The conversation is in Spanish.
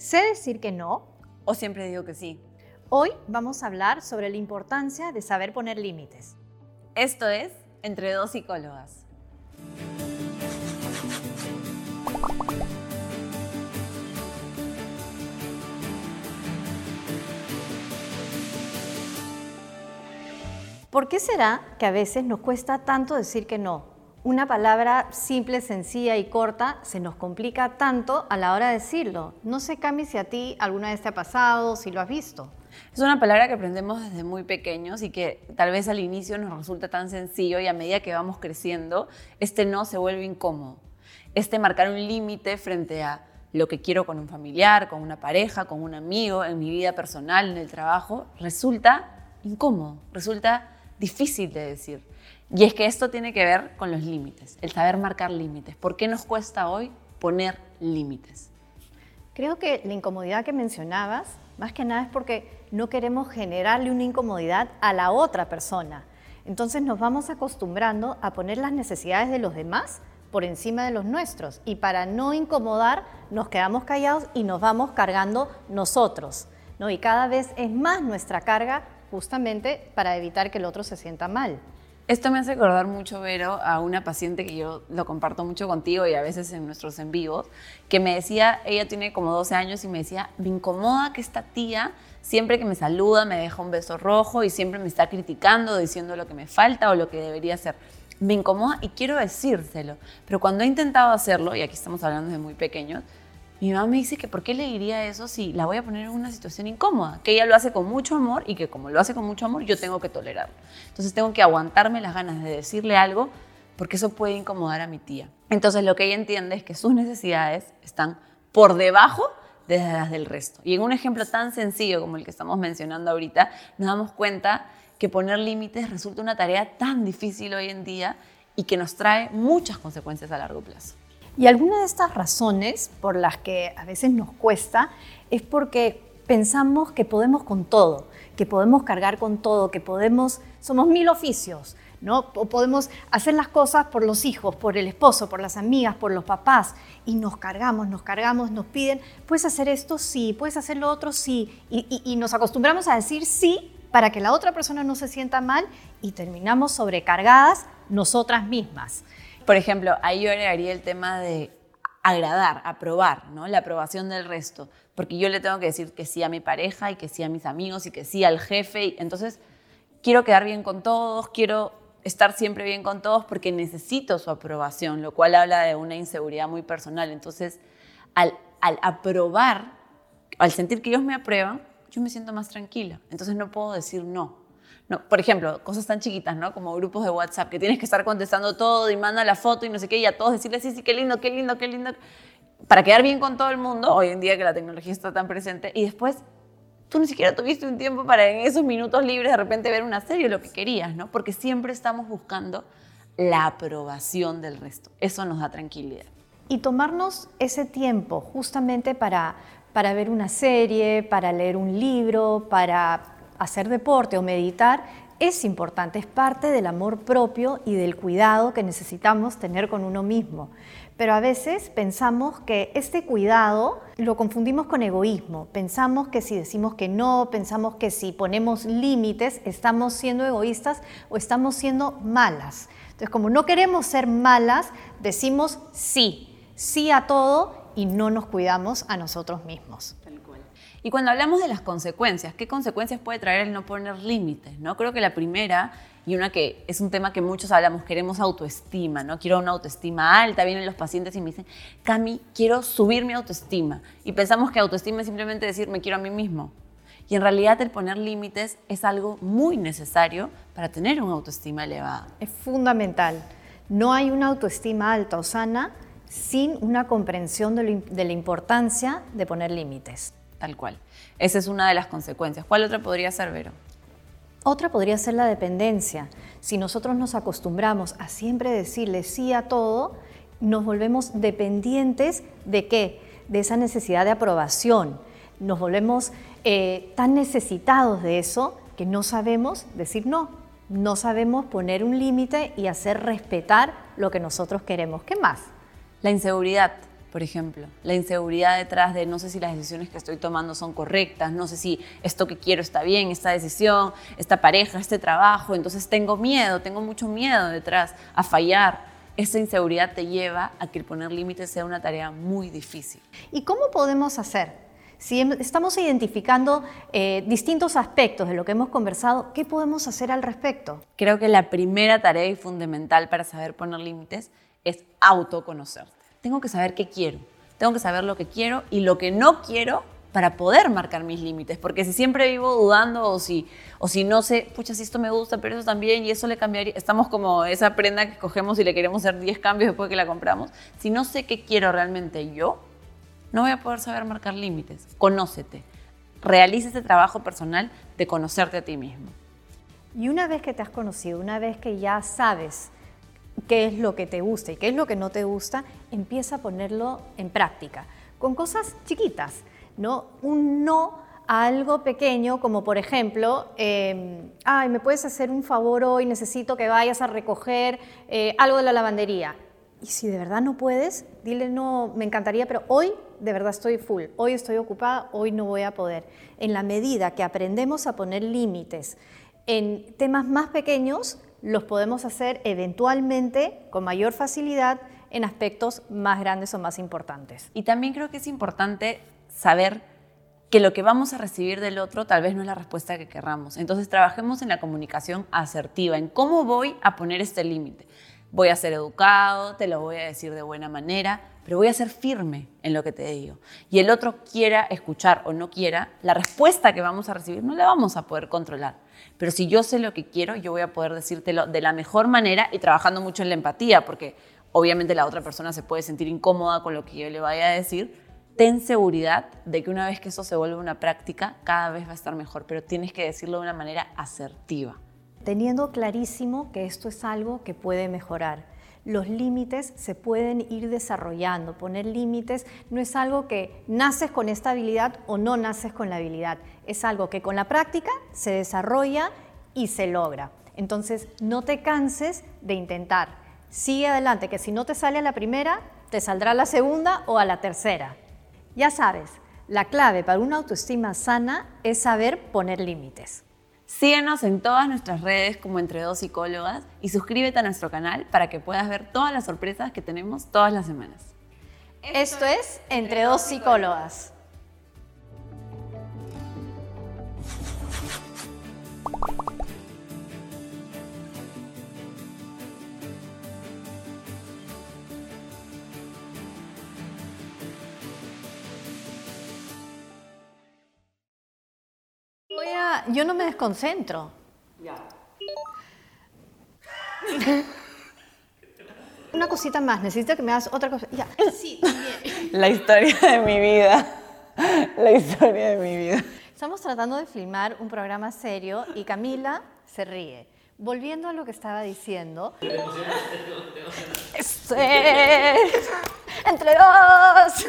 ¿Sé decir que no? ¿O siempre digo que sí? Hoy vamos a hablar sobre la importancia de saber poner límites. Esto es Entre dos psicólogas. ¿Por qué será que a veces nos cuesta tanto decir que no? Una palabra simple, sencilla y corta se nos complica tanto a la hora de decirlo. No sé, Cami, si a ti alguna vez te ha pasado, si lo has visto. Es una palabra que aprendemos desde muy pequeños y que tal vez al inicio nos resulta tan sencillo y a medida que vamos creciendo, este no se vuelve incómodo. Este marcar un límite frente a lo que quiero con un familiar, con una pareja, con un amigo, en mi vida personal, en el trabajo, resulta incómodo, resulta difícil de decir. Y es que esto tiene que ver con los límites, el saber marcar límites. ¿Por qué nos cuesta hoy poner límites? Creo que la incomodidad que mencionabas, más que nada es porque no queremos generarle una incomodidad a la otra persona. Entonces nos vamos acostumbrando a poner las necesidades de los demás por encima de los nuestros y para no incomodar nos quedamos callados y nos vamos cargando nosotros. ¿no? Y cada vez es más nuestra carga justamente para evitar que el otro se sienta mal. Esto me hace acordar mucho, Vero, a una paciente que yo lo comparto mucho contigo y a veces en nuestros en vivos, que me decía, ella tiene como 12 años y me decía, me incomoda que esta tía siempre que me saluda me deja un beso rojo y siempre me está criticando, diciendo lo que me falta o lo que debería hacer. Me incomoda y quiero decírselo, pero cuando he intentado hacerlo, y aquí estamos hablando de muy pequeños, mi mamá me dice que por qué le diría eso si la voy a poner en una situación incómoda, que ella lo hace con mucho amor y que como lo hace con mucho amor yo tengo que tolerarlo. Entonces tengo que aguantarme las ganas de decirle algo porque eso puede incomodar a mi tía. Entonces lo que ella entiende es que sus necesidades están por debajo de las del resto. Y en un ejemplo tan sencillo como el que estamos mencionando ahorita, nos damos cuenta que poner límites resulta una tarea tan difícil hoy en día y que nos trae muchas consecuencias a largo plazo. Y alguna de estas razones por las que a veces nos cuesta es porque pensamos que podemos con todo, que podemos cargar con todo, que podemos, somos mil oficios, ¿no? O podemos hacer las cosas por los hijos, por el esposo, por las amigas, por los papás, y nos cargamos, nos cargamos, nos piden, puedes hacer esto, sí, puedes hacer lo otro, sí, y, y nos acostumbramos a decir sí para que la otra persona no se sienta mal y terminamos sobrecargadas nosotras mismas. Por ejemplo, ahí yo agregaría el tema de agradar, aprobar, ¿no? La aprobación del resto. Porque yo le tengo que decir que sí a mi pareja y que sí a mis amigos y que sí al jefe. Y entonces, quiero quedar bien con todos, quiero estar siempre bien con todos porque necesito su aprobación, lo cual habla de una inseguridad muy personal. Entonces, al, al aprobar, al sentir que ellos me aprueban, yo me siento más tranquila. Entonces no puedo decir no. No, por ejemplo, cosas tan chiquitas, ¿no? Como grupos de WhatsApp, que tienes que estar contestando todo y manda la foto y no sé qué, y a todos decirles, sí, sí, qué lindo, qué lindo, qué lindo. Para quedar bien con todo el mundo, hoy en día que la tecnología está tan presente, y después tú ni siquiera tuviste un tiempo para en esos minutos libres de repente ver una serie lo que querías, ¿no? Porque siempre estamos buscando la aprobación del resto. Eso nos da tranquilidad. Y tomarnos ese tiempo justamente para, para ver una serie, para leer un libro, para hacer deporte o meditar es importante, es parte del amor propio y del cuidado que necesitamos tener con uno mismo. Pero a veces pensamos que este cuidado lo confundimos con egoísmo. Pensamos que si decimos que no, pensamos que si ponemos límites, estamos siendo egoístas o estamos siendo malas. Entonces, como no queremos ser malas, decimos sí, sí a todo y no nos cuidamos a nosotros mismos. Y cuando hablamos de las consecuencias, ¿qué consecuencias puede traer el no poner límites? ¿no? Creo que la primera, y una que es un tema que muchos hablamos, queremos autoestima, ¿no? Quiero una autoestima alta, vienen los pacientes y me dicen, Cami, quiero subir mi autoestima. Y pensamos que autoestima es simplemente decir, me quiero a mí mismo. Y en realidad el poner límites es algo muy necesario para tener una autoestima elevada. Es fundamental. No hay una autoestima alta o sana sin una comprensión de, de la importancia de poner límites tal cual. Esa es una de las consecuencias. ¿Cuál otra podría ser, Vero? Otra podría ser la dependencia. Si nosotros nos acostumbramos a siempre decirle sí a todo, nos volvemos dependientes de qué? De esa necesidad de aprobación. Nos volvemos eh, tan necesitados de eso que no sabemos decir no. No sabemos poner un límite y hacer respetar lo que nosotros queremos. ¿Qué más? La inseguridad por ejemplo. La inseguridad detrás de no sé si las decisiones que estoy tomando son correctas, no sé si esto que quiero está bien, esta decisión, esta pareja, este trabajo. Entonces tengo miedo, tengo mucho miedo detrás a fallar. Esa inseguridad te lleva a que poner límites sea una tarea muy difícil. ¿Y cómo podemos hacer? Si em, estamos identificando eh, distintos aspectos de lo que hemos conversado, ¿qué podemos hacer al respecto? Creo que la primera tarea y fundamental para saber poner límites es autoconocerte. Tengo que saber qué quiero, tengo que saber lo que quiero y lo que no quiero para poder marcar mis límites, porque si siempre vivo dudando o si, o si no sé, pucha, si esto me gusta, pero eso también, y eso le cambiaría, estamos como esa prenda que cogemos y le queremos hacer 10 cambios después que la compramos, si no sé qué quiero realmente yo, no voy a poder saber marcar límites. Conócete, realiza ese trabajo personal de conocerte a ti mismo. Y una vez que te has conocido, una vez que ya sabes qué es lo que te gusta y qué es lo que no te gusta, empieza a ponerlo en práctica, con cosas chiquitas, ¿no? Un no a algo pequeño, como por ejemplo, em, ay, ¿me puedes hacer un favor hoy? Necesito que vayas a recoger eh, algo de la lavandería. Y si de verdad no puedes, dile, no, me encantaría, pero hoy de verdad estoy full, hoy estoy ocupada, hoy no voy a poder. En la medida que aprendemos a poner límites en temas más pequeños, los podemos hacer eventualmente con mayor facilidad en aspectos más grandes o más importantes. Y también creo que es importante saber que lo que vamos a recibir del otro tal vez no es la respuesta que querramos. Entonces trabajemos en la comunicación asertiva, en cómo voy a poner este límite. Voy a ser educado, te lo voy a decir de buena manera, pero voy a ser firme en lo que te digo. Y el otro quiera escuchar o no quiera, la respuesta que vamos a recibir no la vamos a poder controlar. Pero si yo sé lo que quiero, yo voy a poder decírtelo de la mejor manera y trabajando mucho en la empatía, porque obviamente la otra persona se puede sentir incómoda con lo que yo le vaya a decir. Ten seguridad de que una vez que eso se vuelve una práctica, cada vez va a estar mejor, pero tienes que decirlo de una manera asertiva. Teniendo clarísimo que esto es algo que puede mejorar los límites se pueden ir desarrollando. Poner límites no es algo que naces con esta habilidad o no naces con la habilidad. Es algo que con la práctica se desarrolla y se logra. Entonces, no te canses de intentar. Sigue adelante, que si no te sale a la primera, te saldrá a la segunda o a la tercera. Ya sabes, la clave para una autoestima sana es saber poner límites. Síguenos en todas nuestras redes como Entre Dos Psicólogas y suscríbete a nuestro canal para que puedas ver todas las sorpresas que tenemos todas las semanas. Esto es Entre Dos Psicólogas. Yo no me desconcentro. Ya. Una cosita más, necesito que me hagas otra cosa. Ya. Sí, también. La historia de mi vida. La historia de mi vida. Estamos tratando de filmar un programa serio y Camila se ríe. Volviendo a lo que estaba diciendo. Es... Entre dos.